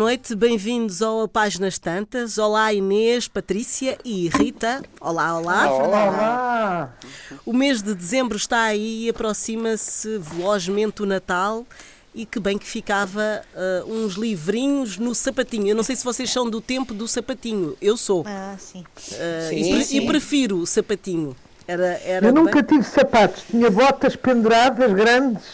Boa noite, bem-vindos ao Páginas Tantas. Olá Inês, Patrícia e Rita. Olá, olá. Olá. olá. O mês de dezembro está aí e aproxima-se velozmente o Natal e que bem que ficava uh, uns livrinhos no sapatinho. Eu não sei se vocês são do tempo do sapatinho. Eu sou. Ah, sim. Uh, sim, e, sim. e, prefiro o sapatinho. Era, era Eu nunca bem... tive sapatos. Tinha botas penduradas grandes,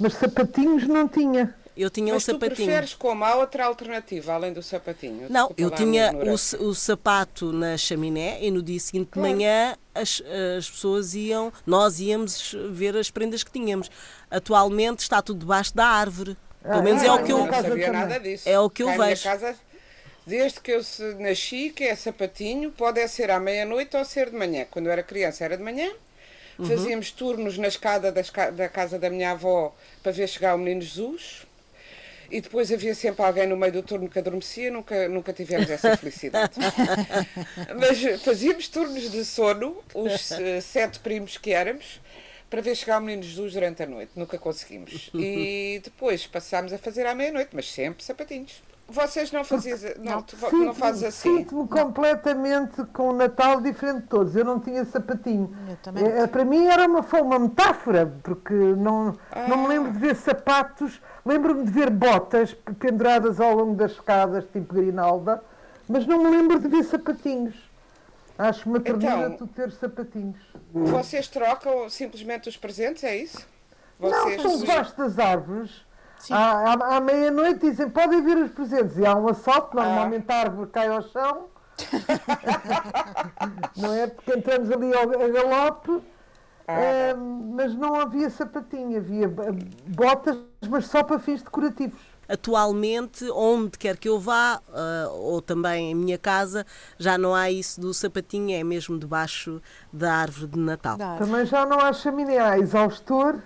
mas sapatinhos não tinha. Eu tinha Mas um sapatinho. tu preferes como? Há outra alternativa além do sapatinho? Não, eu tinha o, o, sapato na chaminé e no dia seguinte claro. de manhã as, as pessoas iam, nós íamos ver as prendas que tínhamos. Atualmente está tudo debaixo da árvore. Pelo menos ah, é o que eu. Não sabia nada disso. É o que eu Cá vejo. Casa, desde que eu nasci, que é sapatinho, pode ser à meia-noite ou ser de manhã. Quando eu era criança era de manhã. Uhum. Fazíamos turnos na escada da casa da minha avó para ver chegar o menino Jesus e depois havia sempre alguém no meio do turno que adormecia, nunca, nunca tivemos essa felicidade. Mas fazíamos turnos de sono, os uh, sete primos que éramos, para ver chegar o menino Jesus durante a noite. Nunca conseguimos. E depois passámos a fazer à meia-noite, mas sempre sapatinhos. Vocês não faziam, não, não fazes assim? Sinto-me completamente com o Natal diferente de todos. Eu não tinha sapatinho. Eu também. É, para mim era uma, uma metáfora, porque não, ah. não me lembro de ver sapatos. Lembro-me de ver botas penduradas ao longo das escadas, tipo Grinalda, mas não me lembro de ver sapatinhos. Acho uma ternura então, tu ter sapatinhos. Vocês trocam simplesmente os presentes, é isso? Vocês não, são debaixo das árvores. À, à, à meia-noite dizem podem vir os presentes e há um assalto, normalmente ah. a árvore cai ao chão. não é? Porque entramos ali ao, a galope, ah, mas não havia sapatinho, havia botas, mas só para fins decorativos. Atualmente, onde quer que eu vá, uh, ou também em minha casa, já não há isso do sapatinho, é mesmo debaixo da árvore de Natal. Também já não há chaminé, há exaustor.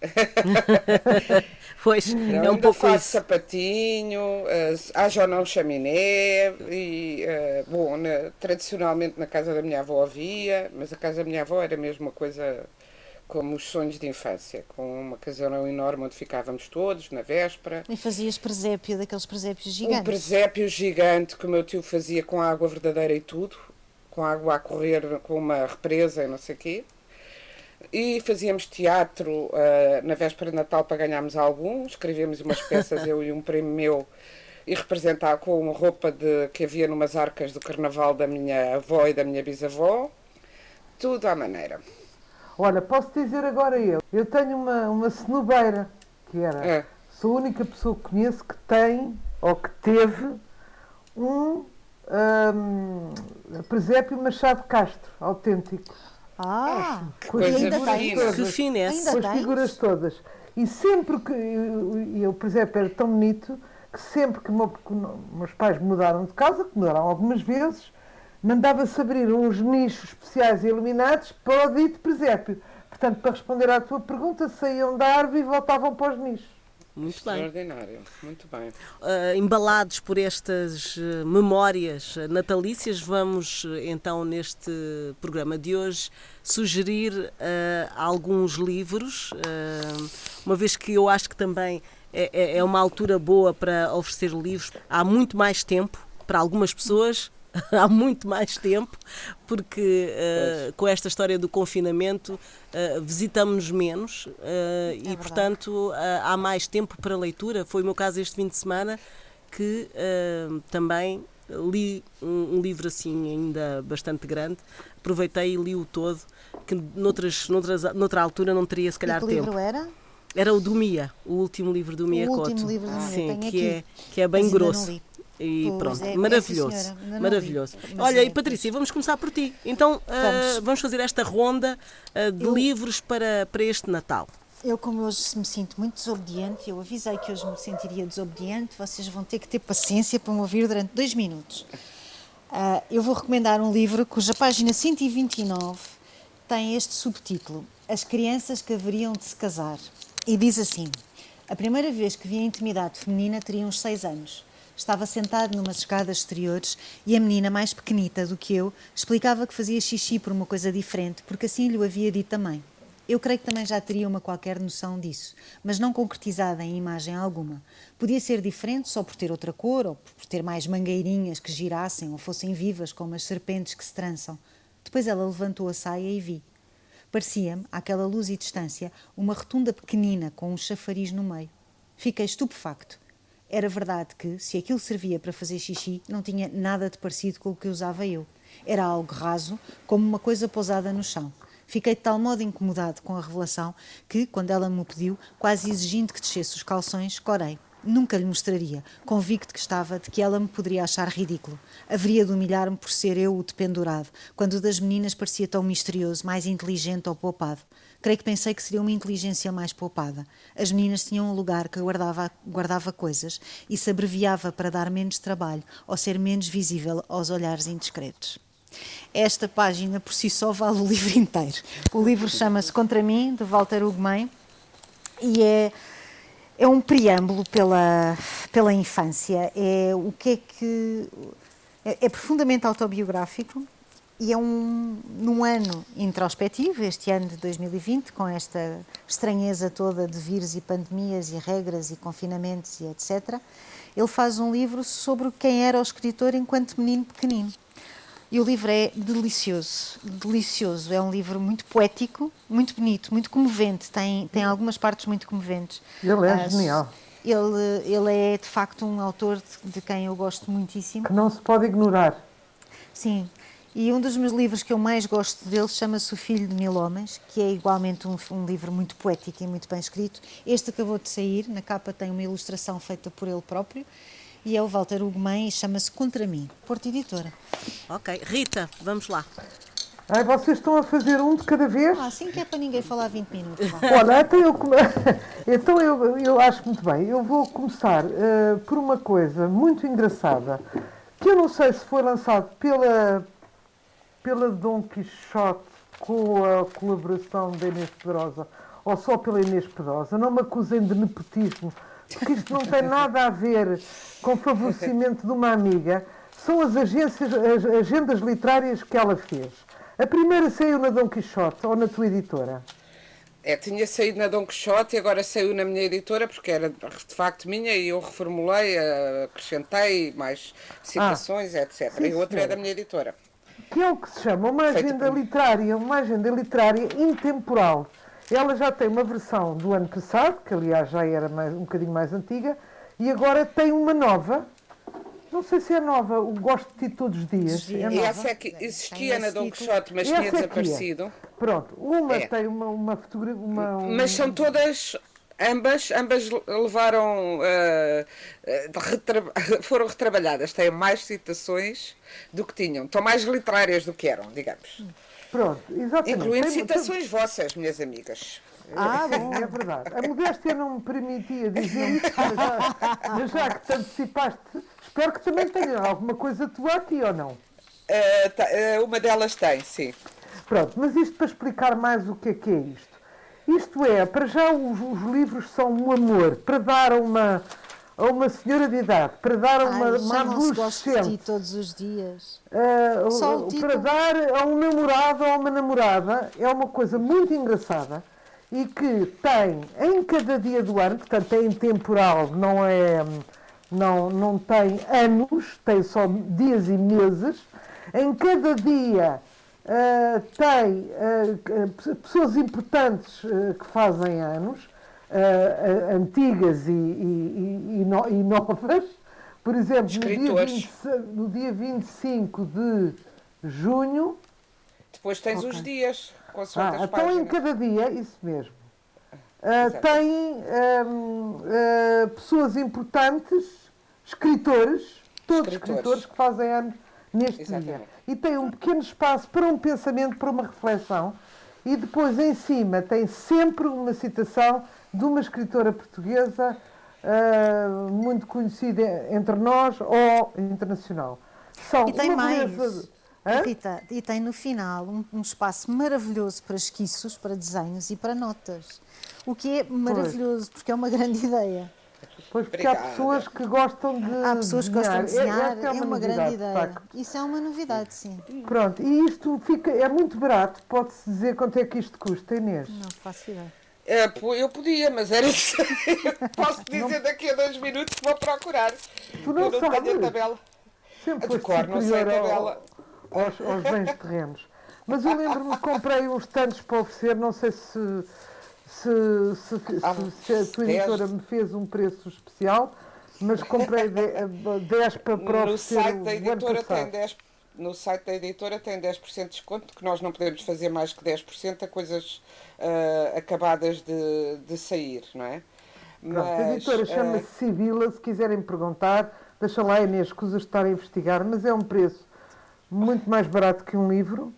pois, não, é um pouco faz isso. sapatinho, uh, haja ou não chaminé, e, uh, bom, na, tradicionalmente na casa da minha avó havia, mas a casa da minha avó era mesmo uma coisa como os sonhos de infância, com uma casona enorme onde ficávamos todos, na véspera. E fazias presépio, daqueles presépios gigantes? Um presépio gigante que o meu tio fazia com água verdadeira e tudo, com água a correr, com uma represa e não sei o quê e fazíamos teatro uh, na véspera de Natal para ganharmos algum, escrevíamos umas peças, eu e um primo meu, e representar com uma roupa de, que havia numas arcas do carnaval da minha avó e da minha bisavó, tudo à maneira. Olha, posso dizer agora eu, eu tenho uma, uma cenobeira, que era, é. sou a única pessoa que conheço que tem, ou que teve, um, um presépio Machado Castro, autêntico. Ah, que coisa ainda fina. Que finesse. Com as figuras todas. E sempre que. Eu, eu, por exemplo, era tão bonito que sempre que, meu, que meus pais mudaram de casa, que mudaram algumas vezes, mandava-se abrir uns nichos especiais e iluminados para o dito presépio. Portanto, para responder à tua pergunta, saíam da árvore e voltavam para os nichos. Muito bem. Extraordinário, muito bem. Uh, embalados por estas uh, memórias natalícias, vamos uh, então neste programa de hoje sugerir alguns livros, uma vez que eu acho que também é, é, é uma altura boa para oferecer livros. Há muito mais tempo para algumas pessoas há muito mais tempo, porque uh, com esta história do confinamento uh, visitamos menos uh, é e, verdade. portanto, há mais tempo para leitura. Foi o meu caso este fim de semana que também li um, um, livro assim ainda bastante grande, aproveitei e li-o todo, que noutras, noutras, noutra altura não teria se calhar e que tempo. livro era? Era o do Mia, o último livro do Mia o Couto. último livro do Mia, Sim, que aqui, é, que é bem grosso. E pois pronto, é, maravilhoso. É, maravilhoso. Olha, é, e Patrícia, vamos começar por ti. Então, vamos, uh, vamos fazer esta ronda uh, de eu, livros para, para este Natal. Eu, como hoje me sinto muito desobediente, eu avisei que hoje me sentiria desobediente, vocês vão ter que ter paciência para me ouvir durante dois minutos. Uh, eu vou recomendar um livro cuja página 129 tem este subtítulo: As crianças que haveriam de se casar. E diz assim: A primeira vez que vi a intimidade feminina teria uns seis anos. Estava sentado numas escadas exteriores e a menina, mais pequenita do que eu, explicava que fazia xixi por uma coisa diferente, porque assim lhe havia dito também. Eu creio que também já teria uma qualquer noção disso, mas não concretizada em imagem alguma. Podia ser diferente só por ter outra cor, ou por ter mais mangueirinhas que girassem ou fossem vivas como as serpentes que se trançam. Depois ela levantou a saia e vi. Parecia-me, àquela luz e distância, uma rotunda pequenina com um chafariz no meio. Fiquei estupefacto. Era verdade que, se aquilo servia para fazer xixi, não tinha nada de parecido com o que usava eu. Era algo raso, como uma coisa pousada no chão. Fiquei de tal modo incomodado com a revelação que, quando ela me o pediu, quase exigindo que descesse os calções, corei. Nunca lhe mostraria, convicto que estava de que ela me poderia achar ridículo. Haveria de humilhar-me por ser eu o dependurado, quando das meninas parecia tão misterioso, mais inteligente ou poupado. Creio que pensei que seria uma inteligência mais poupada. As meninas tinham um lugar que guardava, guardava coisas e se abreviava para dar menos trabalho ou ser menos visível aos olhares indiscretos. Esta página por si só vale o livro inteiro. O livro chama-se Contra mim, de Walter Ugumem, e é, é um preâmbulo pela, pela infância. É o que é que. É, é profundamente autobiográfico e é um, num ano introspectivo, este ano de 2020, com esta estranheza toda de vírus e pandemias e regras e confinamentos e etc. Ele faz um livro sobre quem era o escritor enquanto menino pequenino. E o livro é delicioso, delicioso. É um livro muito poético, muito bonito, muito comovente. Tem, tem algumas partes muito comoventes. Ele é uh, genial. Ele, ele é, de facto, um autor de, de, quem eu gosto muitíssimo. Que não se pode ignorar. Sim. E um dos meus livros que eu mais gosto dele chama-se O Filho de Mil Homens, que é igualmente um, um livro muito poético e muito bem escrito. Este acabou de sair, na capa tem uma ilustração feita por ele próprio e é o Walter Ugumem e chama-se Contra Mim, Porto Editora. Ok. Rita, vamos lá. Ai, vocês estão a fazer um de cada vez? Ah, assim que é para ninguém falar 20 minutos. Olha, então eu, então eu, eu acho muito bem. Eu vou começar uh, por uma coisa muito engraçada, que eu não sei se foi lançado pela, pela Dom Quixote com a colaboração da Inês Pedrosa ou só pela Inês Pedrosa. Não me acusem de nepotismo, porque isto não tem nada a ver com favorecimento de uma amiga, são as agências, as agendas literárias que ela fez. A primeira saiu na Dom Quixote ou na tua editora? É, tinha saído na Dom Quixote e agora saiu na minha editora porque era de facto minha e eu reformulei, acrescentei mais citações, ah, etc. Sim, e outra é da minha editora. Que é o que se chama uma agenda literária, uma agenda literária intemporal. Ela já tem uma versão do ano passado, que aliás já era mais, um bocadinho mais antiga, e agora tem uma nova. Não sei se é nova, o Gosto de Ti Todos os Dias. É e essa é que existia na Dom Quixote, mas tinha é é. desaparecido. É. Pronto, uma é. tem uma, uma fotografia. Uma, um... Mas são todas ambas, ambas levaram, uh, retra foram retrabalhadas, têm mais citações do que tinham, estão mais literárias do que eram, digamos. Pronto, exatamente. Incluindo tem, citações tem... vossas, minhas amigas. Ah, bom, é verdade. A modéstia não me permitia dizer isso, mas já, mas já que te antecipaste, espero que também tenha alguma coisa tua aqui ou não? Uh, tá, uh, uma delas tem, sim. Pronto, mas isto para explicar mais o que é que é isto. Isto é, para já os, os livros são um amor, para dar uma, a uma senhora de idade, para dar a uma, Ai, uma adolescente. De todos os dias. Uh, para dar a um namorado ou a uma namorada é uma coisa muito engraçada e que tem em cada dia do ano, portanto é intemporal, não é não, não tem anos, tem só dias e meses, em cada dia uh, tem uh, pessoas importantes uh, que fazem anos, antigas e, e, e, no, e, novas. Por exemplo, no dia, 20, no dia 25 de junho. Depois tens okay. os dias. Ah, então em cada dia, isso mesmo. Uh, tem um, uh, pessoas importantes, escritores, todos escritores, escritores que fazem anos neste Exatamente. dia. E tem um pequeno espaço para um pensamento, para uma reflexão. E depois, em cima, tem sempre uma citação de uma escritora portuguesa uh, muito conhecida entre nós ou internacional. São e tem mais. Beleza... Rita, e tem no final um, um, espaço maravilhoso para esquiços, para desenhos e para notas. O que é maravilhoso, pois. porque é uma grande ideia. Pois porque Obrigada. há pessoas que gostam de Há pessoas que gostam de desenhar, Esta é uma, grande novidade, de ideia. facto. Isso é uma novidade, sim. Pronto, e isto fica, é muito barato. Pode-se dizer quanto é que isto custa, Inês? Não faço ideia. É, eu podia, mas era isso. Posso dizer daqui a dois minutos que vou procurar. Tu não eu não tenho a sabes. tabela. Sempre foste cor, não sei a superior ao- tabela. aos, aos bens terrenos. Mas eu lembro-me que comprei uns tantos para oferecer, não sei se, se, se, se- a tua editora me fez um preço especial, mas comprei 10 para, para No site da editora tem passado. 10%. No site da editora tem 10% de desconto, que nós não podemos fazer mais que 10% a coisas ah, acabadas de, de sair, não é? Pronto, a editora ah, chama-se Sibila, se quiserem perguntar, deixa lá Inês, escusas de estar a investigar, mas é um preço muito mais barato que um livro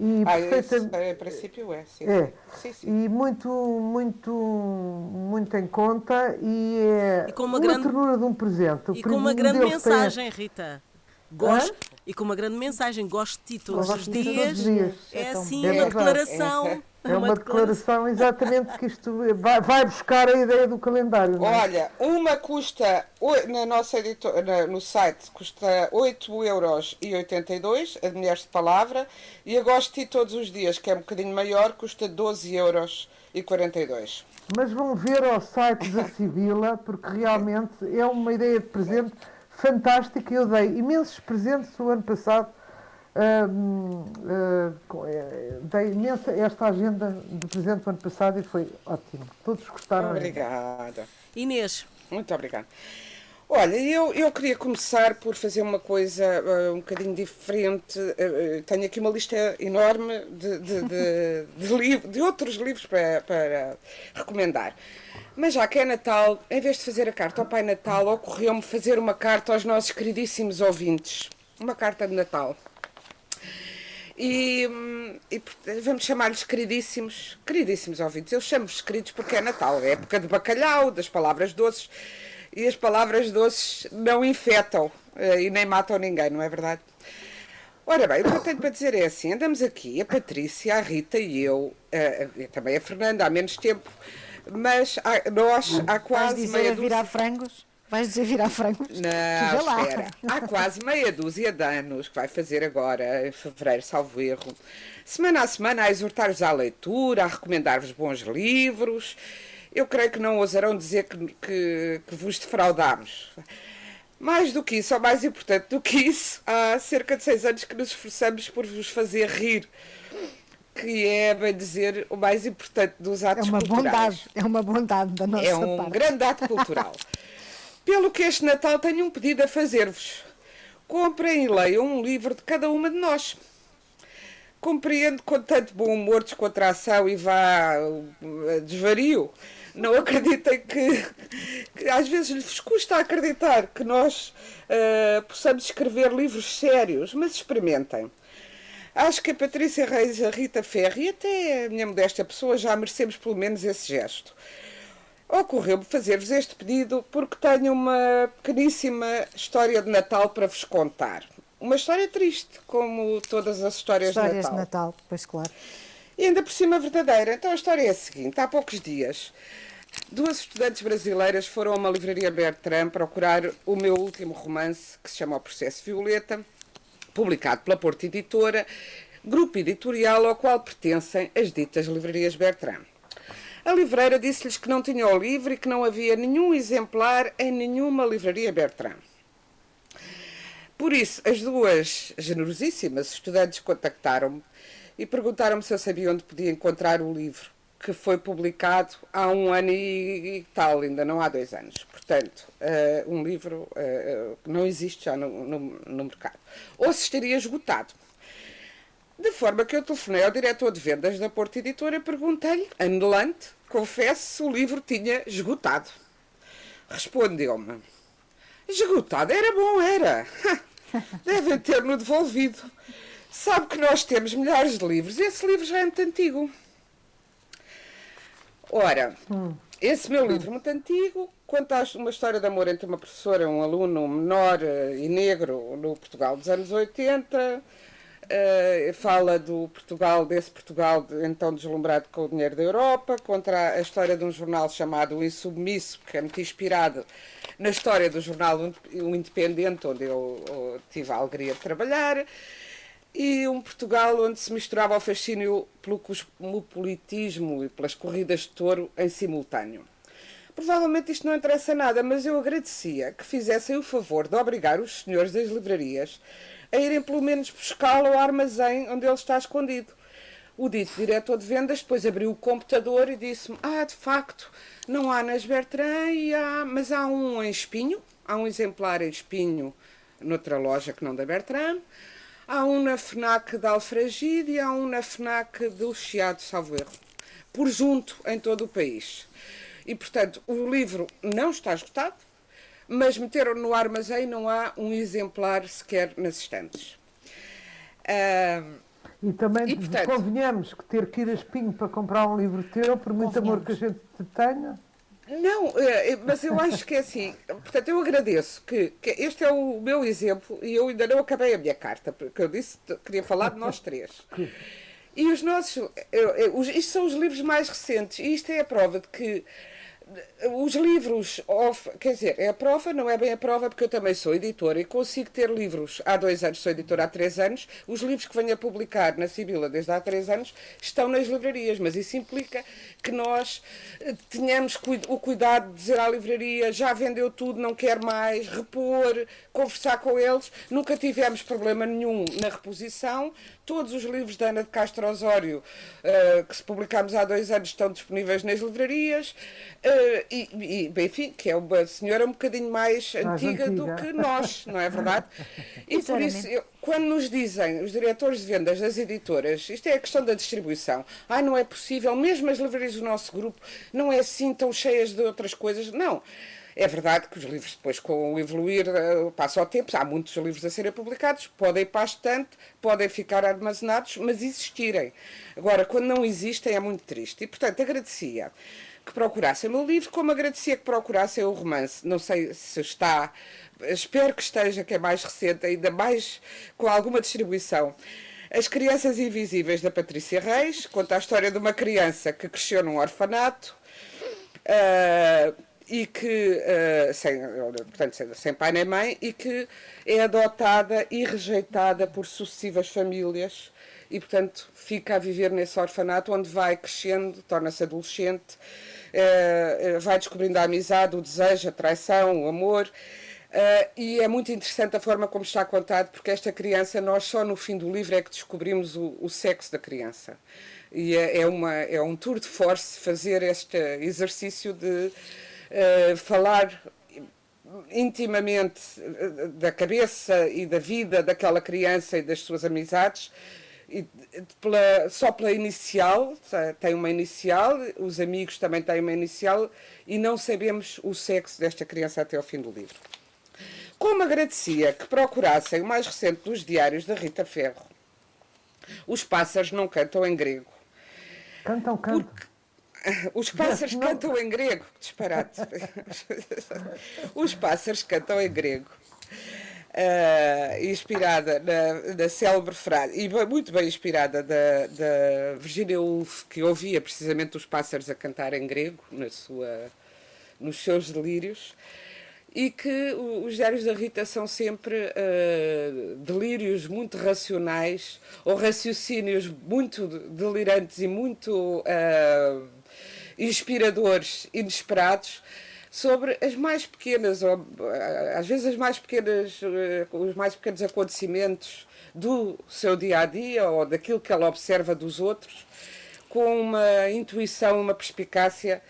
e ah, esse, perfeita- em princípio é, sim. É. sim, sim. E muito, muito, muito em conta e é E com uma grande- ternura de um presente. O E com uma um grande tem- mensagem, Rita. Gosto, e com uma grande mensagem, gosto de ti todos Gosto os ti todos dias. os dias. É É assim, uma É verdade. declaração. É uma declaração exatamente que isto vai, vai buscar a ideia do calendário. não é? Olha, uma custa, na nossa editora, no site, custa 8,82€, a de Mulheres de Palavra, e a Gosto de Ti Todos os Dias, que é um bocadinho maior, custa 12,42€. Mas vão ver ao site da Sibila, porque realmente é uma ideia de presente fantástica. Eu dei imensos presentes o ano passado. Hum, ah, eh, dei imensa esta agenda de presente o ano passado e foi ótimo. Todos gostaram. Obrigada. Inês, Muito obrigada. Olha, eu, eu queria começar por fazer uma coisa eh, um bocadinho diferente. Eh, tenho aqui uma lista enorme de, de, de, de, liv- de outros livros para, para recomendar. Mas já que é Natal, em vez de fazer a carta ao Pai Natal, ocorreu-me fazer uma carta aos nossos queridíssimos ouvintes. Uma carta de Natal. E, e, vamos chamar-lhes queridíssimos, queridíssimos ouvintes. Eu chamo-vos queridos porque é Natal, é época de bacalhau, das palavras doces, e as palavras doces não infetam eh, e nem matam ninguém, não é verdade? Ora bem, o que eu tenho para dizer é assim: andamos aqui, a Patrícia, a Rita e eu, eh, e também a Fernanda, há menos tempo, mas há- nós há Vais quase dizer meia a virar frangos? Vais dizer virar frangos? Vê não, espera. Há quase meia dúzia de anos que vai fazer agora, em fevereiro, salvo erro. Semana a semana a exortar-vos à leitura, a recomendar-vos bons livros. Eu creio que não ousarão dizer que, que, que vos defraudámos. Mais do que isso, ou mais importante do que isso, há cerca de seis anos que nos esforçamos por vos fazer rir. Que é, bem dizer, o mais importante dos É atos uma culturais. bondade, é uma bondade da nossa É um parte. grande ato cultural. Pelo que este Natal tenho um pedido a fazer-vos. Comprem e leiam um livro de cada uma de nós. Compreendo com tanto bom humor, descontração e vá uh, desvario. Não acreditem que, que às vezes lhes custa acreditar que nós uh, possamos escrever livros sérios, mas experimentem. Acho que a Patrícia Reis, a Rita Ferri e até a minha modesta pessoa já merecemos pelo menos esse gesto. Ocorreu-me fazer-vos este pedido porque tenho uma pequeníssima história de Natal para vos contar. Uma história triste, como todas as histórias, Histórias de de Natal. Natal, pois claro. E ainda por cima verdadeira. Então a história é a seguinte: há poucos dias, duas estudantes brasileiras foram a uma livraria Bertrand procurar o meu último romance, que se chama O Processo Violeta, publicado pela Porta Editora, grupo editorial ao qual pertencem as ditas livrarias Bertrand. A livreira disse-lhes que não tinha o livro e que não havia nenhum exemplar em nenhuma livraria Bertrand. Por isso, as duas generosíssimas estudantes contactaram-me e perguntaram-me se eu sabia onde podia encontrar o livro, que foi publicado há um ano e, tal, ainda não há dois anos. Portanto, eh, um livro eh, que não existe já no, no, no mercado. Ou se estaria esgotado. De forma que eu telefonei ao diretor de vendas da Porta Editora e perguntei-lhe, anelante, confesso, o livro tinha esgotado. Respondeu-me: Esgotado? Era bom, era. Devem ter-no devolvido. Sabe que nós temos milhares de livros. Esse livro já é muito antigo. Ora, esse meu livro muito antigo conta uma história de amor entre uma professora e um aluno menor eh, e negro no Portugal dos anos 80. Uh, fala do Portugal, desse Portugal de, então deslumbrado com o dinheiro da Europa, contra a história de um jornal chamado O Insubmisso, que é muito inspirado na história do jornal O Independente, onde eu, eu tive a alegria de trabalhar e um Portugal onde se misturava o fascínio pelo cosmopolitismo e pelas corridas de touro em simultâneo. Provavelmente isto não interessa nada, mas eu agradecia que fizessem o favor de obrigar os senhores das livrarias a irem pelo menos buscá-lo ao armazém onde ele está escondido. O dito diretor de vendas depois abriu o computador e disse-me: Ah, de facto, não há nas Bertrand, e há, mas há um em espinho, há um exemplar em espinho noutra loja que não da Bertrand. Há um na FNAC da Alfragide e há um na FNAC do Chiado, salvo erro. Por junto em todo o país. E, portanto, o livro não está esgotado, mas meteram no armazém não há um exemplar sequer nas estantes. Uh, e também e, portanto, convenhamos que ter que ir a espinho para comprar um livro teu, por muito amor que a gente te tenha. Não, é, mas eu acho que é assim. Portanto, eu agradeço que, que, este é o meu exemplo e eu ainda não acabei a minha carta, porque eu disse que queria falar de nós três. E os nossos. Isto são os livros mais recentes e isto é a prova de que os livros, off, quer dizer, é a prova, não é bem a prova, porque eu também sou editora e consigo ter livros há dois anos, sou editora há três anos. Os livros que venho a publicar na Sibila desde há três anos estão nas livrarias, mas isso implica que nós eh, tenhamos o cuidado de dizer à livraria já vendeu tudo, não quer mais, repor, conversar com eles. Nunca tivemos problema nenhum na reposição. Todos os livros da Ana de Castro Osório, uh, que se publicámos há dois anos, estão disponíveis nas livrarias. Uh, e, e, enfim, que é uma senhora um bocadinho mais, antiga, antiga, do que nós, não é verdade? E por isso, eu, quando nos dizem os diretores de vendas das editoras, isto é a questão da distribuição, ah, não é possível, mesmo as livrarias do nosso grupo não é assim tão cheias de outras coisas. Não. É verdade que os livros, depois, com o evoluir, uh, passa o tempo, há muitos livros a serem publicados, podem ir para a estante, podem ficar armazenados, mas existirem. Agora, quando não existem, é muito triste. E, portanto, agradecia que procurassem o meu livro, como agradecia que procurassem o romance. Não sei se está, espero que esteja, que é mais recente, ainda mais com alguma distribuição. As Crianças Invisíveis da Patrícia Reis conta a história de uma criança que cresceu num orfanato. Uh, e que, uh, sem, portanto, sem, pai nem mãe, e que é adotada e rejeitada por sucessivas famílias e, portanto, fica a viver nesse orfanato onde vai crescendo, torna-se adolescente, uh, vai descobrindo a amizade, o desejo, a traição, o amor. Uh, e é muito interessante a forma como está contado, porque esta criança, nós só no fim do livro é que descobrimos o, o sexo da criança. E é, é, uma, é um tour de force fazer este exercício de uh, falar intimamente eh, da cabeça e da vida daquela criança e das suas amizades. E pela, só pela inicial, tem uma inicial, os amigos também têm uma inicial, e não sabemos o sexo desta criança até ao fim do livro. Como agradecia que procurassem o mais recente dos diários da Rita Ferro, Os Pássaros Não Cantam em Grego. Cantam, cantam. Porque, os pássaros não. cantam em grego, disparate. Os pássaros cantam em grego. Uh, inspirada na, na célebre frase, e muito bem inspirada da, da Virginia Woolf, que ouvia precisamente os pássaros a cantar em grego na sua, nos seus delírios, e que os diários da Rita são sempre uh, delírios muito racionais ou raciocínios muito delirantes e muito. Uh, inspiradores, inesperados, sobre as mais pequenas, ou às vezes as mais pequenas, eh, os mais pequenos acontecimentos do seu dia a dia ou daquilo que ela observa dos outros, com uma intuição, uma perspicácia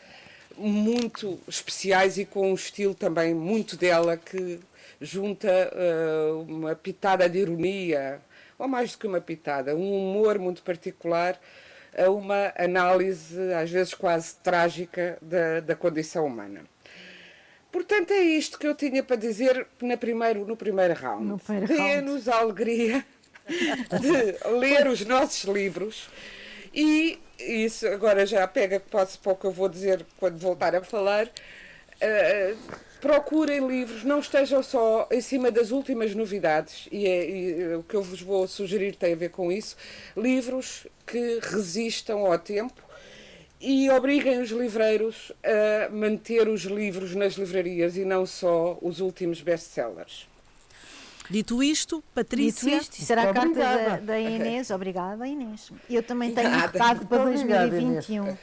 muito especiais e com um estilo também muito dela que junta uh, uma pitada de ironia, ou mais do que uma pitada, um humor muito particular a uma análise, às vezes quase trágica, da, da condição humana. Portanto, é isto que eu tinha para dizer na primeiro, no primeiro round. Dê-nos a alegria de ler os nossos livros e isso agora já pega quase para o que eu vou dizer quando voltar a falar. Uh, procurem livros, não estejam só em cima das últimas novidades, e, é, e o que eu vos vou sugerir tem a ver com isso. Livros que resistam ao tempo e obriguem os livreiros a manter os livros nas livrarias e não só os últimos best-sellers. Dito isto, Patrícia. Dito isto, será a carta da, da, Inês. Obrigada, Inês. Eu também tenho um recado para 2021.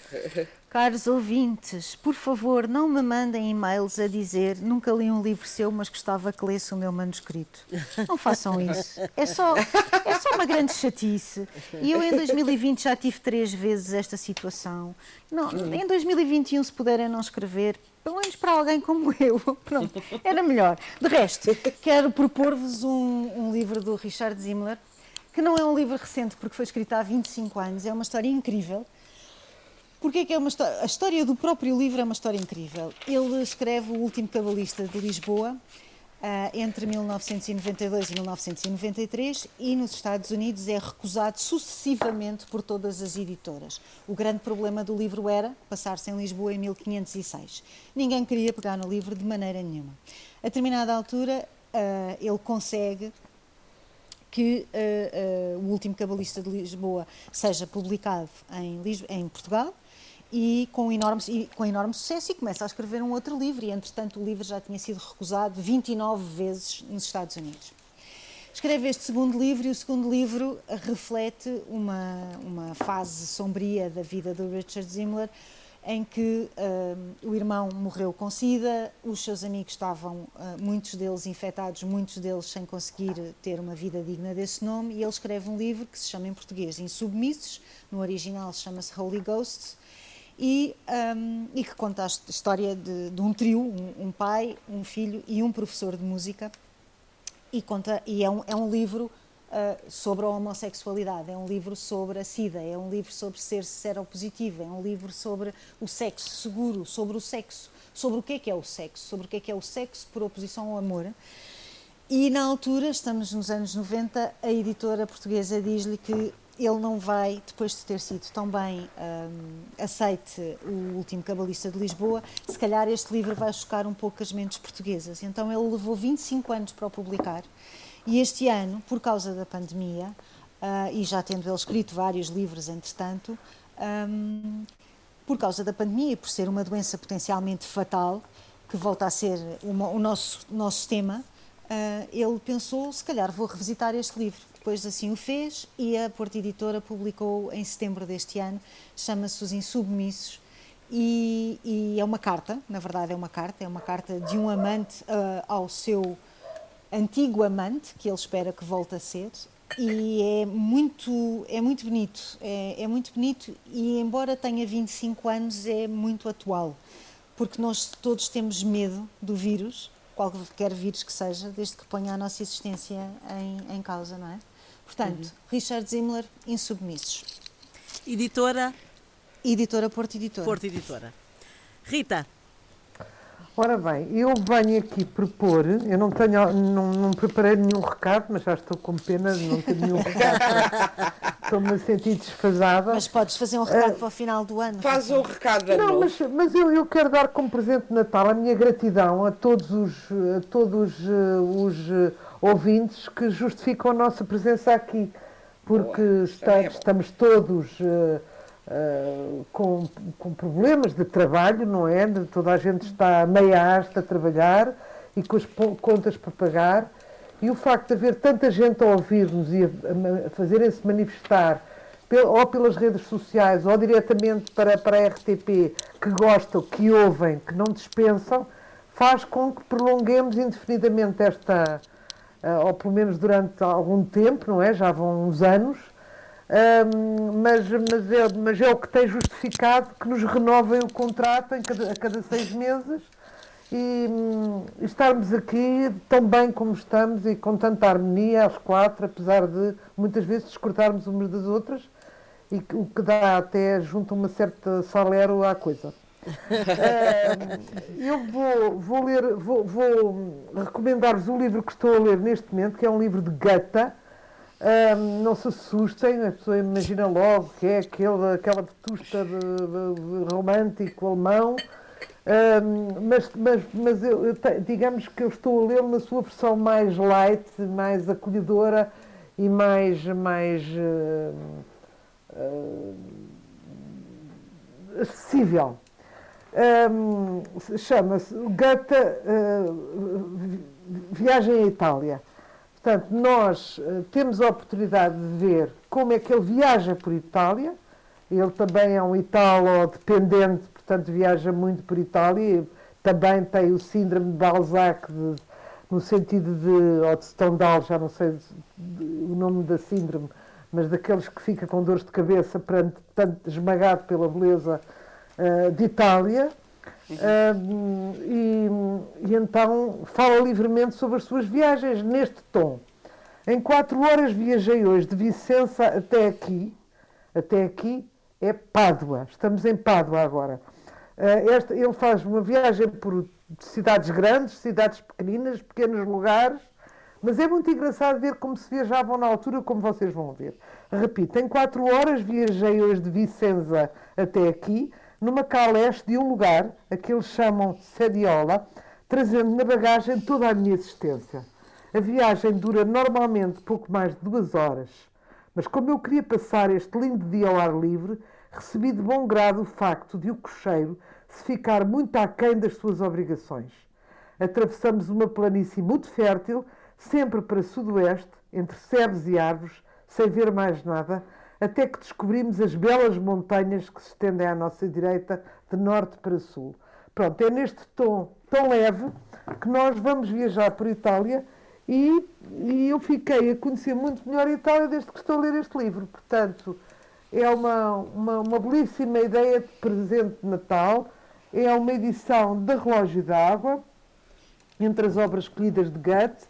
Caros ouvintes, por favor, não me mandem e-mails a dizer nunca li um livro seu, mas gostava que lesse o meu manuscrito. Não façam isso. É só, é só uma grande chatice. E eu em 2020 já tive três vezes esta situação. Não, em 2021, se puderem não escrever, pelo menos para alguém como eu, pronto, era melhor. De resto, quero propor-vos um, um livro do Richard Zimmler, que não é um livro recente, porque foi escrito há 25 anos, é uma história incrível porque é que é uma história? A história do próprio livro é uma história incrível. Ele escreve O Último Cabalista de Lisboa uh, entre 1992 e 1993 e nos Estados Unidos é recusado sucessivamente por todas as editoras. O grande problema do livro era passar-se em Lisboa em 1506. Ninguém queria pegar no livro de maneira nenhuma. A determinada altura, uh, ele consegue que uh, o último cabalista de Lisboa seja publicado em Portugal e com enorme, e com enorme sucesso e começa a escrever um outro livro e entretanto o livro já tinha sido recusado 29 vezes nos Estados Unidos. Escreve este segundo livro e o segundo livro reflete uma, uma fase sombria da vida do Richard Zimmler em que o irmão morreu com sida, os seus amigos estavam, uh, muitos deles infectados, muitos deles sem conseguir ter uma vida digna desse nome, e ele escreve um livro que se chama em português Insubmissos, no original chama-se Holy Ghosts, e, um, e, que conta a história de, de um trio, um, um, pai, um filho e um professor de música, e, conta, e é, um, é um livro uh, sobre a homossexualidade, é um livro sobre a SIDA, é um livro sobre ser seropositivo, é um livro sobre o sexo seguro, sobre o sexo, sobre o que é que é o sexo, sobre o que é que é o sexo por oposição ao amor. E na altura, estamos nos anos 90, a editora portuguesa diz-lhe que ele não vai, depois de ter sido tão bem um, aceite o último cabalista de Lisboa, se calhar este livro vai chocar um pouco as mentes portuguesas. Então ele levou 25 anos para o publicar e este ano, por causa da pandemia, uh, e já tendo ele escrito vários livros entretanto, um, por causa da pandemia e por ser uma doença potencialmente fatal, que volta a ser uma, o nosso, nosso tema, uh, ele pensou, se calhar vou revisitar este livro. Depois assim o fez e a Porta Editora publicou em setembro deste ano, chama-se Os Insubmissos, e, e, é uma carta, na verdade é uma carta, é uma carta de um amante uh, ao seu antigo amante, que ele espera que volte a ser, e é muito, é muito bonito, é, é muito bonito e embora tenha 25 anos é muito atual, porque nós todos temos medo do vírus, qualquer vírus que seja, desde que ponha a nossa existência em, em causa, não é? Portanto, uhum. Richard Zimmler, Insubmissos. Editora? Editora Porto Editora. Porto Editora. Rita. Ora bem, eu venho aqui propor, eu não tenho, não, não preparei nenhum recado, mas já estou com pena de não ter nenhum recado. Estou-me a sentir desfasada. Mas podes fazer um recado uh, para o final do ano. Faz o recado Não, novo. mas, mas eu, eu quero dar como presente de Natal a minha gratidão a todos os, a todos, uh, os uh, ouvintes que justificam a nossa presença aqui, porque está, estamos todos uh, uh, com, com problemas de trabalho, não é? Toda a gente está meia haste a trabalhar e com as contas para pagar. E o facto de haver tanta gente a ouvir-nos e a, a fazerem-se manifestar ou pelas redes sociais ou diretamente para, para a RTP, que gostam, que ouvem, que não dispensam, faz com que prolonguemos indefinidamente esta, uh, ou pelo menos durante algum tempo, não é? Já vão uns anos, uh, mas, mas, é, mas é o que tem justificado que nos renovem o contrato em cada, a cada seis meses e, um, estarmos aqui tão bem como estamos e com tanta harmonia às quatro, apesar de muitas vezes discordarmos umas das outras, e o que dá até junto uma certa salero à coisa eu vou, vou ler, vou, vou recomendar-vos um livro que estou a ler neste momento, que é um livro de Gata. Não se assustem, a pessoa imagina logo que é aquele, aquela vetusta de, de, de romântico alemão. Mas mas, mas eu, eu digamos que eu estou a lê-lo na sua versão mais light, mais acolhedora e mais, mais uh, uh, acessível. Chama-se Goethe uh, Viagem à Itália. Portanto, nós temos a oportunidade de ver como é que ele viaja por Itália. Ele também é um italo-dependente portanto viaja muito por Itália, também tem o síndrome de Balzac, de, no sentido de, ou de Stendhal, já não sei o nome da síndrome, mas daqueles que fica com dores de cabeça, perante, tanto esmagado pela beleza uh, de Itália. Uh, e, e, então fala livremente sobre as suas viagens neste tom. Em quatro horas viajei hoje de Vicença até aqui, até aqui é Pádua. Estamos em Pádua agora. Uh, ele faz uma viagem por cidades grandes, cidades pequeninas, pequenos lugares, mas é muito engraçado ver como se viajavam na altura, como vocês vão ver. Repito, em quatro horas viajei hoje de Vicenza até aqui, numa caleste de um lugar, a que eles chamam Sediola, trazendo na bagagem toda a minha existência. A viagem dura normalmente pouco mais de duas horas, mas como eu queria passar este lindo dia ao ar livre, recebi de bom grado o facto de o cocheiro se ficar muito aquém das suas obrigações. Atravessamos uma planície muito fértil, sempre para sudoeste, entre cebes e árvores, sem ver mais nada, até que descobrimos as belas montanhas que se estendem à nossa direita, de norte para sul. Pronto, é neste tom tão leve que nós vamos viajar por Itália e, e eu fiquei a conhecer muito melhor a Itália desde que estou a ler este livro. Portanto, é uma, uma, uma belíssima ideia de presente de Natal. É uma edição da Relógio d'Água, entre as obras escolhidas de Goethe,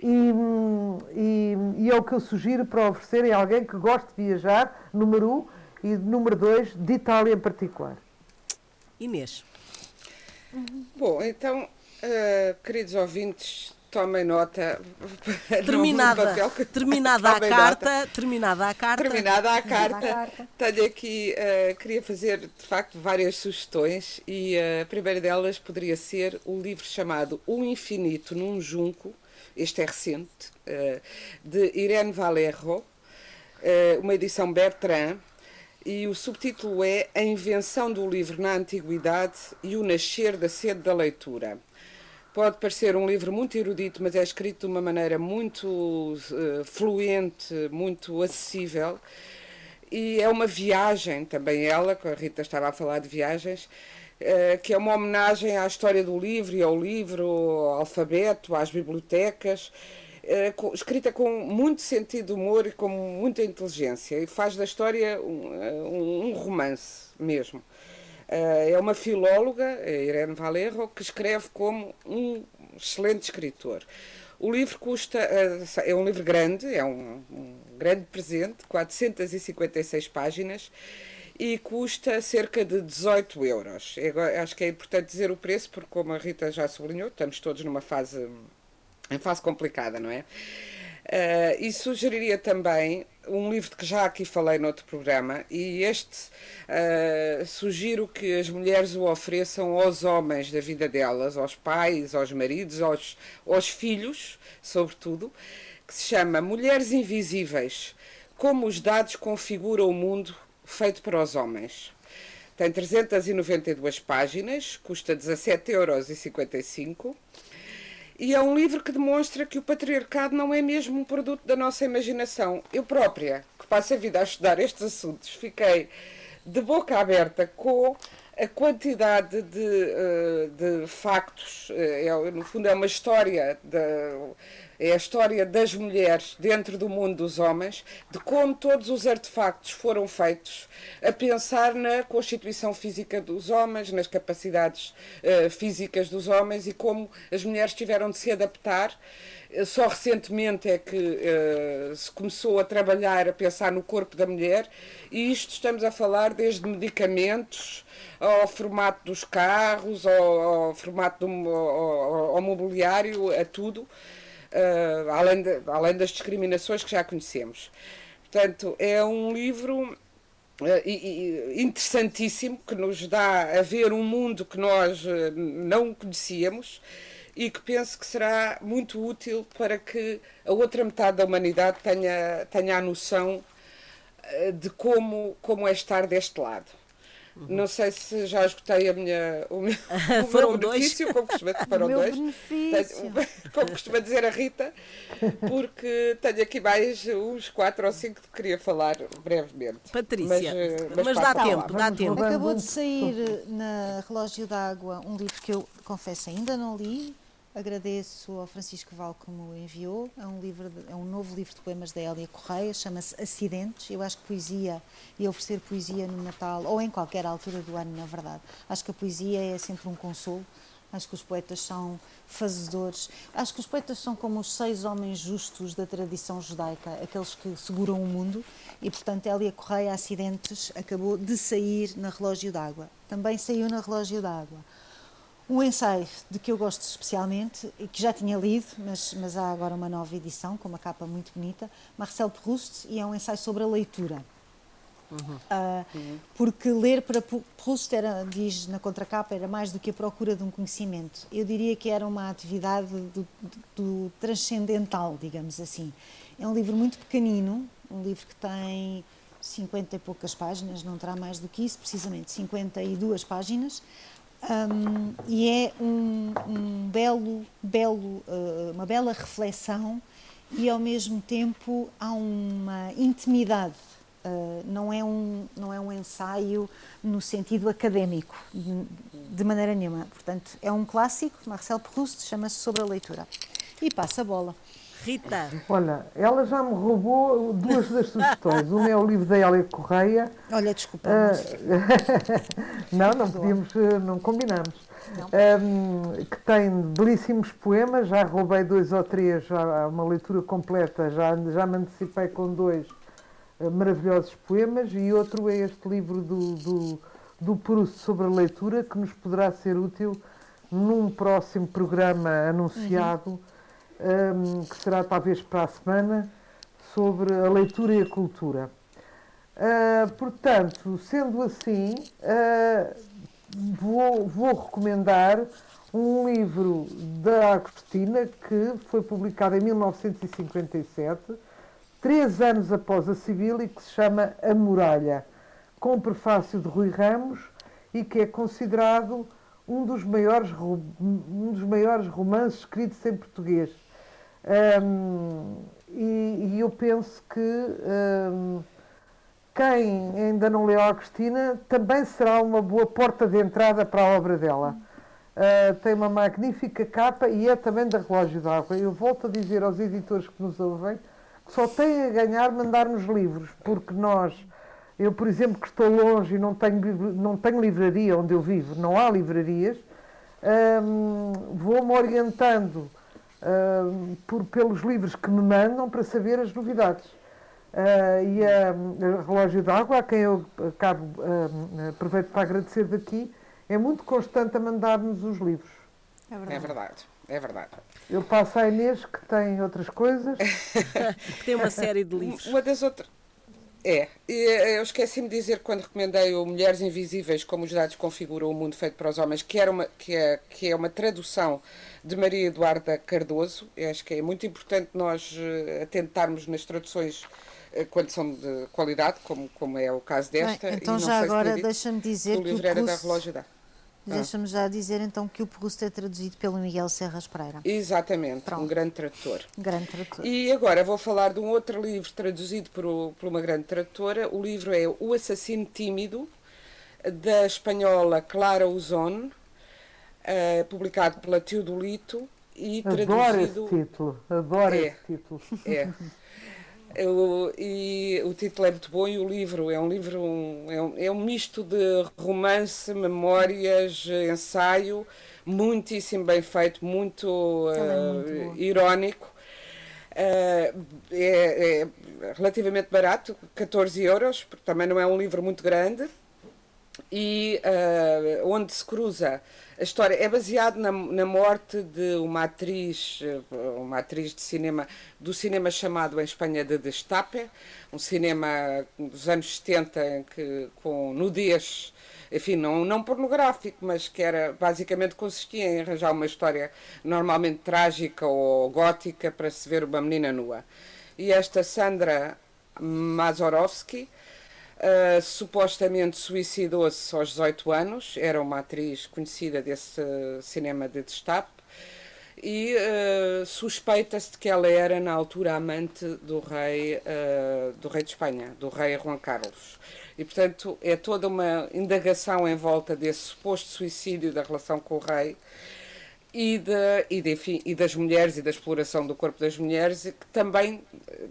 e, e, e, é o que eu sugiro para oferecerem a alguém que goste de viajar, número um, e número dois, de Itália em particular. Inês. Bom, então, uh, queridos ouvintes, tomem nota. Terminada, que... terminada, a carta, terminada a carta. Terminada a carta. Tenho aqui, uh, queria fazer de facto várias sugestões e uh, a primeira delas poderia ser o livro chamado O Infinito num Junco, este é recente, uh, de Irene Valerro, uma edição Bertrand, e o subtítulo é A Invenção do Livro na Antiguidade e o Nascer da Sede da Leitura. Pode parecer um livro muito erudito, mas é escrito de uma maneira muito uh, fluente, muito acessível. E é uma viagem, também ela, que a Rita estava a falar de viagens, que é uma homenagem à história do livro e ao livro, ao alfabeto, às bibliotecas, uh, escrita com muito sentido de humor e com muita inteligência. E faz da história um, um, um romance mesmo. Eh, é uma filóloga, Irene Valerro, que escreve como um excelente escritor. O livro custa, eh, é um livro grande, é um, um grande presente, 456 páginas, e custa cerca de 18 euros. acho que é importante dizer o preço, porque como a Rita já sublinhou, estamos todos numa fase, em fase complicada, não é? Uh, e sugeriria também um livro que já aqui falei noutro programa, e este uh, sugiro que as mulheres o ofereçam aos homens da vida delas, aos pais, aos maridos, aos, aos filhos, sobretudo, que se chama Mulheres Invisíveis: Como os dados configuram o mundo feito para os homens. Tem 392 páginas, custa 17,55 euros e é um livro que demonstra que o patriarcado não é mesmo um produto da nossa imaginação. Eu própria, que passo a vida a estudar estes assuntos, fiquei de boca aberta com a quantidade de, eh, de factos. Eh, é, no fundo, é uma história de, é a história das mulheres dentro do mundo dos homens, de como todos os artefactos foram feitos a pensar na constituição física dos homens, nas capacidades uh, físicas dos homens e como as mulheres tiveram de se adaptar. Uh, só recentemente é que uh, se começou a trabalhar, a pensar no corpo da mulher, e isto estamos a falar desde medicamentos ao formato dos carros, ao, ao formato do ao, ao mobiliário, a tudo uh, além, de, além das discriminações que já conhecemos. Portanto, é um livro interessantíssimo que nos dá a ver um mundo que nós não conhecíamos e que penso que será muito útil para que a outra metade da humanidade tenha, tenha a noção de como, como é estar deste lado. Não sei se já esgotei a minha, o meu, o foram meu benefício, dois. como costuma, foram dois. benefício. Como costuma dizer a Rita, porque tenho aqui mais uns quatro ou cinco que queria falar brevemente. Patrícia, eh, mas passo dá tempo, dá tempo. Acabou de sair na Relógio d'Água um livro que eu confesso ainda não li. Agradeço ao Francisco Val que me enviou. É um, livro é um novo livro de poemas da Hélia Correia, chama-se Acidentes. Eu acho que poesia e oferecer poesia no Natal, ou em qualquer altura do ano, na verdade, acho que a poesia é sempre um consolo. Acho que os poetas são fazedores. Acho que os poetas são como os seis homens justos da tradição judaica, aqueles que seguram o mundo. E, portanto, Hélia Correia, Acidentes, acabou de sair na Relógio d'Água. Também saiu na Relógio d'Água. Um ensaio de que eu gosto especialmente e que já tinha lido, mas, mas há agora uma nova edição com uma capa muito bonita, Marcel Proust, e é um ensaio sobre a leitura. Ah, Porque ler para Proust era, diz na contracapa, era mais do que a procura de um conhecimento. Eu diria que era uma atividade do, do transcendental, digamos assim. É um livro muito pequenino, um livro que tem 50 e poucas páginas, não terá mais do que isso, precisamente 52 páginas. Hum, e é um, um belo, belo, eh, uma bela reflexão e ao mesmo tempo há uma intimidade. eh, não, é um, não é um ensaio no sentido académico, de, de maneira nenhuma. Portanto, é um clássico, Marcel Proust, chama-se Sobre a Leitura. E passa a bola. Rita, Olha, ela já me roubou duas das sugestões. Uma é o livro da Hélia Correia. Olha, desculpa, mas não, não podíamos, eh, não combinamos. Não. Ahm, que tem belíssimos poemas, já roubei dois ou três, já há uma leitura completa, já, já me antecipei com dois eh, maravilhosos poemas, e outro é este livro do, do, do Proust sobre a leitura, que nos poderá ser útil num próximo programa anunciado, ahm, que será talvez para a semana, sobre a leitura e a cultura. Ah, portanto, sendo assim, ah, vou, vou recomendar um livro da Agostina que foi publicado em 1957, três anos após a Civil, e que se chama A Muralha, com o prefácio de Rui Ramos e que é considerado um dos maiores, um dos maiores romances escritos em português. Ahm, e, e eu penso que ahm, quem ainda não leu a Agostina também será uma boa porta de entrada para a obra dela. Ah, tem uma magnífica capa e é também da Relógio d'Água. Eu volto a dizer aos editores que nos ouvem que só têm a ganhar mandar-nos livros, porque nós, eu por exemplo que estou longe e não tenho, não tenho livraria onde eu vivo, não há livrarias, hum, vou-me orientando hum, por, pelos livros que me mandam para saber as novidades. Ah, e a, a Relógio d'Água, a quem eu acabo, hum, aproveito para agradecer daqui, é muito constante a mandar-nos os livros. é É verdade. verdade, é verdade. Eu passo a Inês, que tem outras coisas. que tem uma série de livros. Uma das outras. É, e eu esqueci-me de dizer quando recomendei o Mulheres Invisíveis, como os dados configuram o mundo feito para os homens, que, era uma, que, é, que é uma tradução de Maria Eduarda Cardoso. Eu acho que é muito importante nós eh, atentarmos nas traduções eh, quando são de qualidade, como, como é o caso desta. Bem, então e não já agora deixa-me dizer que o que o livro era da Relógio da. Deixa-me já dizer então que o Proust é traduzido pelo Miguel Serras Pereira, Exatamente, Pronto. um grande tradutor. grande tradutor. E agora vou falar de um outro livro traduzido por, por uma grande tradutora. O livro é O Assassino Tímido, da espanhola Clara Uzon, eh, publicado pela Teodolito e Adoro esse traduzido. título, adoro É. esse título. É. Eu- e o título é muito bom e o livro é um livro um- é, um, é um misto de romance, memórias, ensaio, muitíssimo bem feito, muito, eh, muito irónico. Eh, é, é relativamente barato, 14 euros, porque também não é um livro muito grande. e uh, onde se cruza a história é baseado na, na, morte de uma atriz uma atriz de cinema do cinema chamado em Espanha de Destape um cinema dos anos 70 que, com nudez enfim, não, não pornográfico, mas que era basicamente consistia em arranjar uma história normalmente trágica ou gótica para se ver uma menina nua. E esta Sandra Mazorovsky Uh, supostamente suicidou-se aos 18 anos, era uma atriz conhecida desse cinema de destape, e uh, suspeita-se de que ela era, na altura, amante do rei, uh, do rei de Espanha, do rei Juan Carlos. E, portanto, é toda uma indagação em volta desse suposto suicídio da relação com o rei e, de, e, de, enfim, e das mulheres e da exploração do corpo das mulheres, que também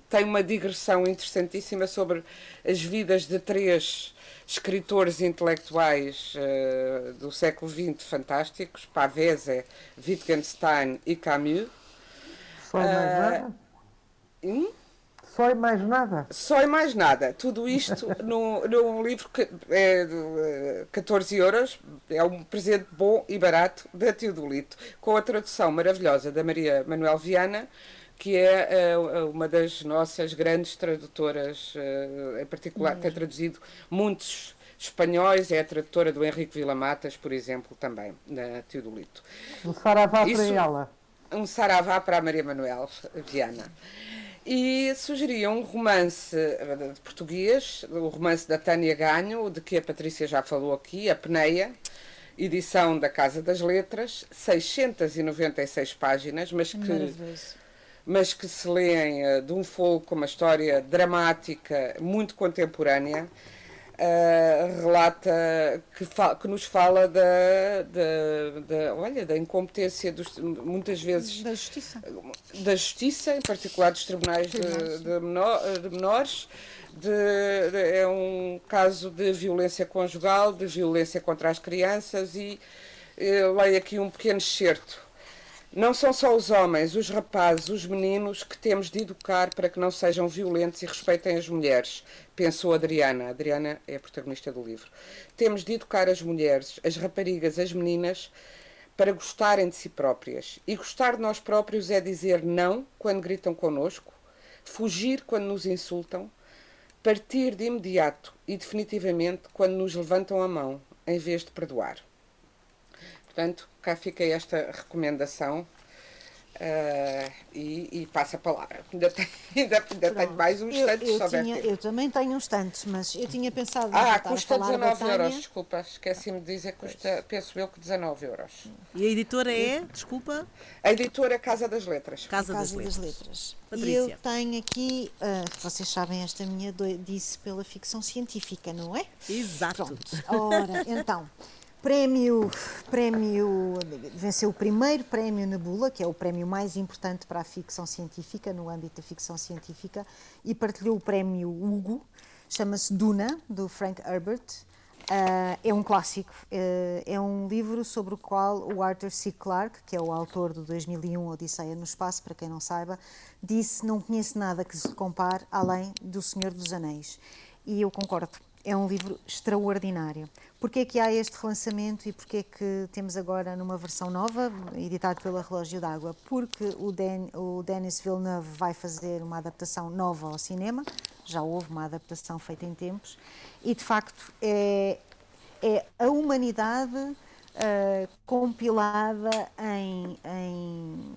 tem uma digressão interessantíssima sobre as vidas de três escritores intelectuais uh, do século XX fantásticos, Pavese, Wittgenstein e Camus. Uh? Hum? Só e mais nada? Só e mais nada. Tudo isto num, num livro que é de 14 eh, euros, é um presente bom e barato da Teodolito, com a tradução maravilhosa da Maria Manuel Viana, que é uh, uma das nossas grandes tradutoras, uh, em particular, Mesmo. tem traduzido muitos espanhóis, é a tradutora do Henrique Vila-Matas, por exemplo, também, na Teodolito. Um saravá para ela. Um saravá para a Maria Manuel Viana e sugeria um romance eh, de português, o romance da Tânia Ganho, de que a Patrícia já falou aqui, A Peneia, edição da Casa das Letras, 696 páginas, mas que, mas que se leem eh, de um fogo com uma história dramática, muito contemporânea, uh, relata que, que, nos fala da, da, da, olha, da incompetência dos, muitas vezes da justiça, da justiça em particular dos tribunais de, de, menor, de menores. De, é um caso de violência conjugal, de violência contra as crianças e leio aqui um pequeno excerto. Não são só os homens, os rapazes, os meninos que temos de educar para que não sejam violentos e respeitem as mulheres, pensou Adriana. Adriana é a protagonista do livro. Temos de educar as mulheres, as raparigas, as meninas, para gostarem de si próprias. E gostar de nós próprios é dizer não quando gritam connosco, fugir quando nos insultam, partir de imediato e definitivamente quando nos levantam a mão, em vez de perdoar. Portanto, cá fica esta recomendação uh, e, e passo a palavra. Ainda tenho, ainda, ainda tenho mais uns tantos eu, eu, tinha, eu também tenho uns tantos, mas eu tinha pensado. Ah, custa 19 euros, desculpa, esqueci-me de dizer, custa, penso eu que 19 euros. E a editora é, desculpa? A editora é Casa das Letras. Casa, Casa das, das, Letras. Letras. E eu tenho aqui, uh, vocês sabem, esta minha disse pela ficção científica, não é? Exato. Pronto. Ora, então. Prémio, prémio, venceu o primeiro prémio Nebula, que é o prémio mais importante para a ficção científica, no âmbito da ficção científica, e partilhou o prémio Hugo, chama-se Duna, do Frank Herbert. Uh, é um clássico, uh, é um livro sobre o qual o Arthur C. Clarke, que é o autor do 2001 Odisseia no Espaço, para quem não saiba, disse não conheço nada que se compare além do Senhor dos Anéis. E eu concordo, é um livro extraordinário. Porquê é que há este relançamento e porquê é que temos agora numa versão nova, editado pela Relógio d'Água? Porque o, Den, o Denis Villeneuve vai fazer uma adaptação nova ao cinema, já houve uma adaptação feita em tempos, e de facto é, é a humanidade uh, compilada em, em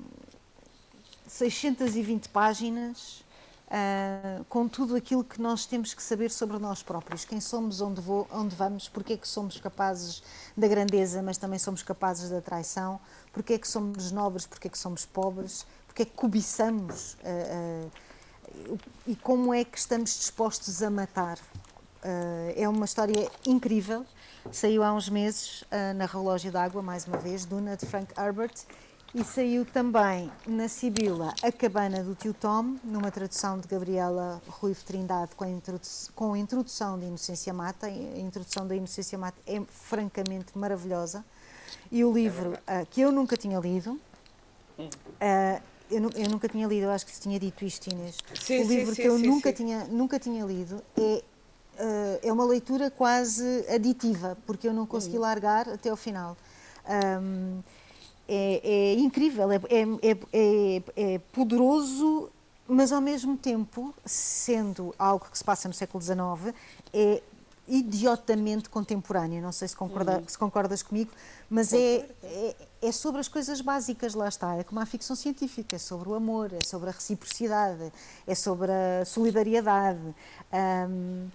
620 páginas uh, com tudo aquilo que nós temos que saber sobre nós próprios, quem somos, onde, vou, onde vamos, porque é que somos capazes da grandeza, mas também somos capazes da traição, porque é que somos nobres, porque é que somos pobres, porque é que cobiçamos uh, uh, e como é que estamos dispostos a matar. é uma história incrível, saiu há uns meses na Relógio d'Água, mais uma vez, Duna de Frank Herbert, e saiu também na Sibila A Cabana do Tio Tom, numa tradução de Gabriela Ruivo Trindade com a, introdução, com introdução de Inocência Mata. A introdução da Inocência Mata é francamente maravilhosa. E o livro uh, que eu nunca tinha lido, uh, eu, eu, nunca tinha lido, eu acho que se tinha dito isto, Inês. Sim, o livro sim, que eu sim, nunca, Tinha, nunca tinha lido é uh, é uma leitura quase aditiva, porque eu não consegui uhum. largar até ao final. Um, é, é, incrível, é, é, é, é, poderoso, mas ao mesmo tempo, sendo algo que se passa no século XIX, é idiotamente contemporâneo. Não sei se, concorda, uhum. se concordas comigo, mas é, é, é, sobre as coisas básicas, lá está. É como a ficção científica, é sobre o amor, é sobre a reciprocidade, é sobre a solidariedade. Um,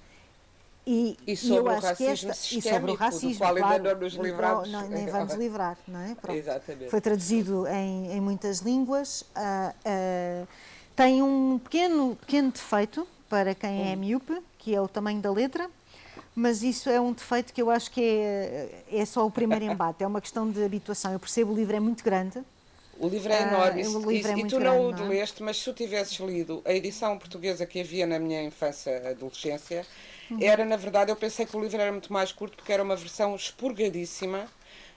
e, e, sobre e acho que esta, e sobre o racismo, qual claro, ainda não nos livramos. Não, nem vamos livrar, não é? Pronto. Exatamente. Foi traduzido em, em muitas línguas. Uh, uh, tem um pequeno, pequeno defeito para quem é hum. miúpe, que é o tamanho da letra mas isso é um defeito que eu acho que é, é só o primeiro embate, é uma questão de habituação. Eu percebo o livro é muito grande. O livro é enorme, ah, o livro é e tu não o leste, mas se tu tivesses lido a edição portuguesa que havia na minha infância, adolescência. Era, na verdade, eu pensei que o livro era muito mais curto porque era uma versão expurgadíssima,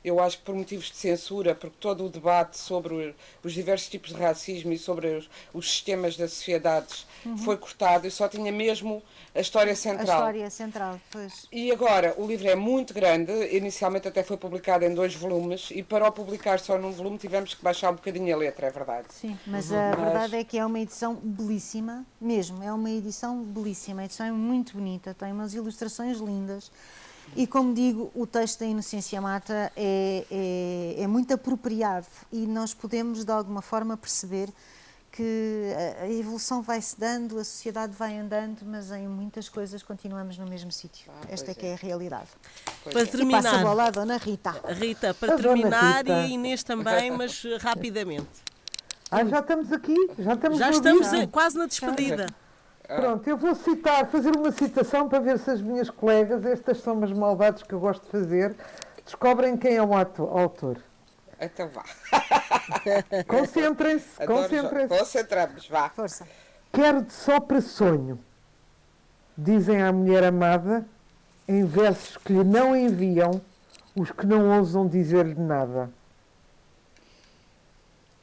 eu acho que por motivos de censura, porque todo o debate sobre os diversos tipos de racismo e sobre os, os sistemas das sociedades uhum. foi cortado e só tinha mesmo a história central. A história central, pois. E agora, o livro é muito grande, inicialmente até foi publicado em dois volumes, e para o publicar só num volume tivemos que baixar um bocadinho a letra, é verdade. Sim, mas uhum. a mas... verdade é que é uma edição belíssima, mesmo, é uma edição belíssima, a edição é muito bonita, tem umas ilustrações lindas. E como digo, o texto da Inocência Mata é, é, é muito apropriado e nós podemos de alguma forma perceber que a evolução vai-se dando, a sociedade vai andando, mas em muitas coisas continuamos no mesmo sítio. Ah, Esta é, é que é a realidade. Pois para é. terminar, e passa a bola à Dona Rita. Rita, para a terminar, Rita. e a Inês também, mas rapidamente. Ah, já estamos aqui? Já estamos, já estamos a, quase na despedida. Pronto, eu vou citar, fazer uma citação para ver se as minhas colegas, estas são umas maldades que eu gosto de fazer, descobrem quem é o autor. Então vá. Concentrem-se, concentrem-se. Concentramos, vá. Força. Quero de só para sonho, dizem à mulher amada, em versos que lhe não enviam os que não ousam dizer-lhe nada.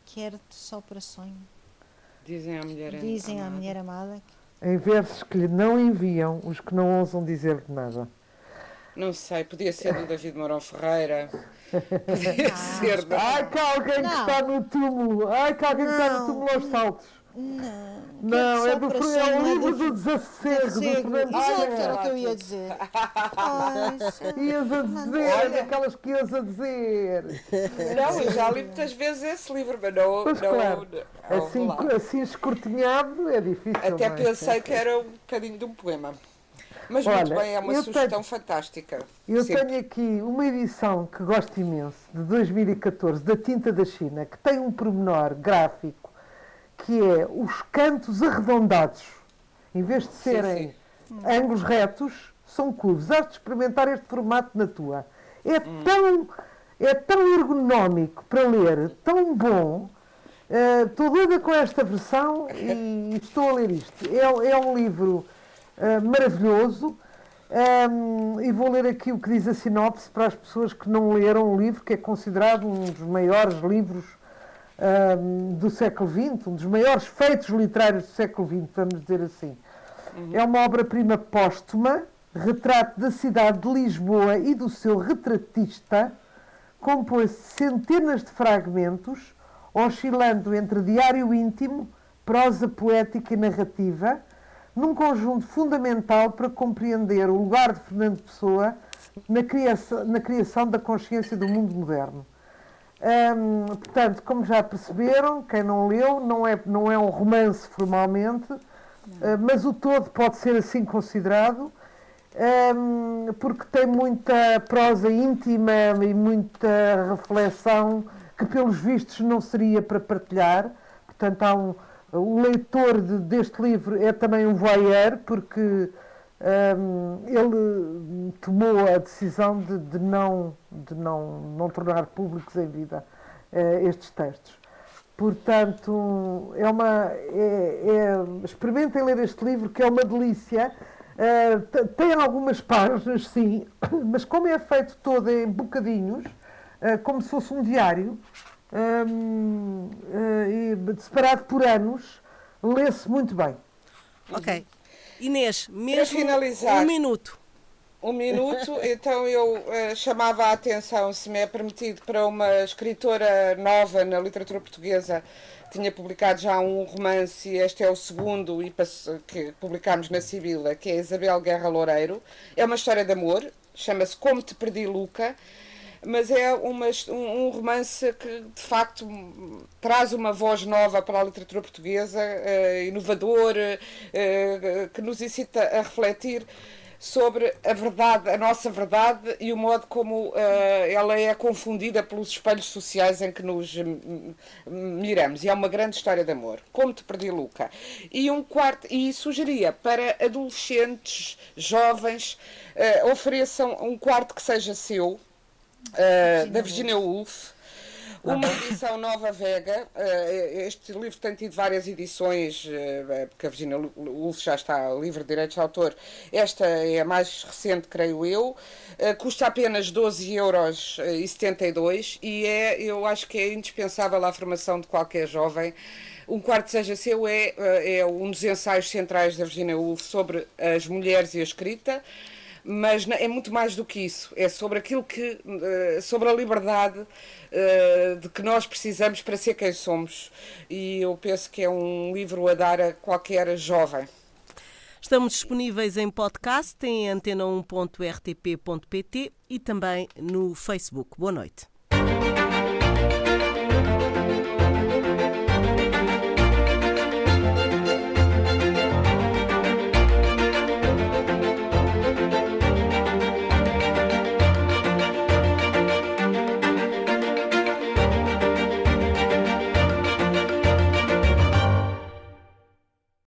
Quero-te só para sonho. Dizem à mulher, Dizem amada. à mulher amada. Em versos que lhe não enviam os que não ousam dizer-lhe nada. Não sei, podia ser do David Mourão Ferreira. Podia não, ser. Não. Ai, que alguém não. que está no túmulo. Ai, que alguém que está no túmulo aos saltos. Não, não é do é o livro do desassossego. Do Exato, era o que eu ia dizer. ias a dizer, Olha. aquelas que ias a dizer. Não, eu já li muitas vezes esse livro, mas não. Pois não, claro. não assim, assim escortinhado é difícil. Até é? pensei que era um bocadinho de um poema. Mas Olha, muito bem, é uma sugestão tenho, fantástica. Eu Sempre. tenho aqui uma edição que gosto imenso, de 2014, da Tinta da China, que tem um pormenor gráfico, que é os cantos arredondados. Em vez de serem sim, sim. ângulos retos, são curvos. Has de experimentar este formato na tua. É, hum. tão, é tão ergonómico para ler, tão bom. Uh, estou doida com esta versão e estou a ler isto. É, é um livro uh, maravilhoso. Um, e vou ler aqui o que diz a sinopse para as pessoas que não leram o livro, que é considerado um dos maiores livros um, do século XX, um dos maiores feitos literários do século XX, vamos dizer assim. Uhum. É uma obra-prima póstuma, retrato da cidade de Lisboa e do seu retratista, compôs centenas de fragmentos, oscilando entre diário íntimo, prosa poética e narrativa, num conjunto fundamental para compreender o lugar de Fernando Pessoa na criação, na criação da consciência do mundo moderno. Hum, portanto, como já perceberam, quem não leu, não é, não é um romance formalmente, uh, mas o todo pode ser assim considerado, um, porque tem muita prosa íntima e muita reflexão que, pelos vistos, não seria para partilhar. Portanto, há um, o leitor de, deste livro é também um voyeur, porque um, ele tomou a decisão de, de, não, de não, não tornar públicos em vida uh, estes textos. Portanto, é uma, é, é, experimentem ler este livro, que é uma delícia. Uh, tem algumas páginas, sim, mas como é feito todo em bocadinhos, uh, como se fosse um diário, um, separado por anos, lê-se muito bem. Ok. Inês, mesmo finalizar, um minuto. Um minuto, então eu uh, chamava a atenção, se me é permitido, para uma escritora nova na literatura portuguesa. Tinha publicado já um romance, e este é o segundo e que publicámos na Sibila, que é Isabel Guerra Loureiro. É uma história de amor, chama-se Como Te Perdi, Luca mas é uma, um, romance que de facto traz uma voz nova para a literatura portuguesa, uh, inovador, uh, que nos incita a refletir sobre a verdade, a nossa verdade e o modo como uh, ela é confundida pelos espelhos sociais em que nos miramos. E é uma grande história de amor. Como te perdi, Luca. E um quarto, e sugeria para adolescentes, jovens, uh, ofereçam um quarto que seja seu, uh, da Virginia Woolf. Uma edição Nova Vega. Uh, este livro tem tido várias edições, uh, porque a Virginia Woolf já está livre de direitos de autor. Esta é a mais recente, creio eu. Uh, custa apenas 12 euros e 72 e é, eu acho que é indispensável à formação de qualquer jovem. Um quarto seja seu é, é um dos ensaios centrais da Virginia Woolf sobre as mulheres e a escrita mas é muito mais do que isso. É sobre aquilo que, eh, sobre a liberdade eh, de que nós precisamos para ser quem somos. E eu penso que é um livro a dar a qualquer jovem. Estamos disponíveis em podcast em antena1.rtp.pt e também no Facebook. Boa noite.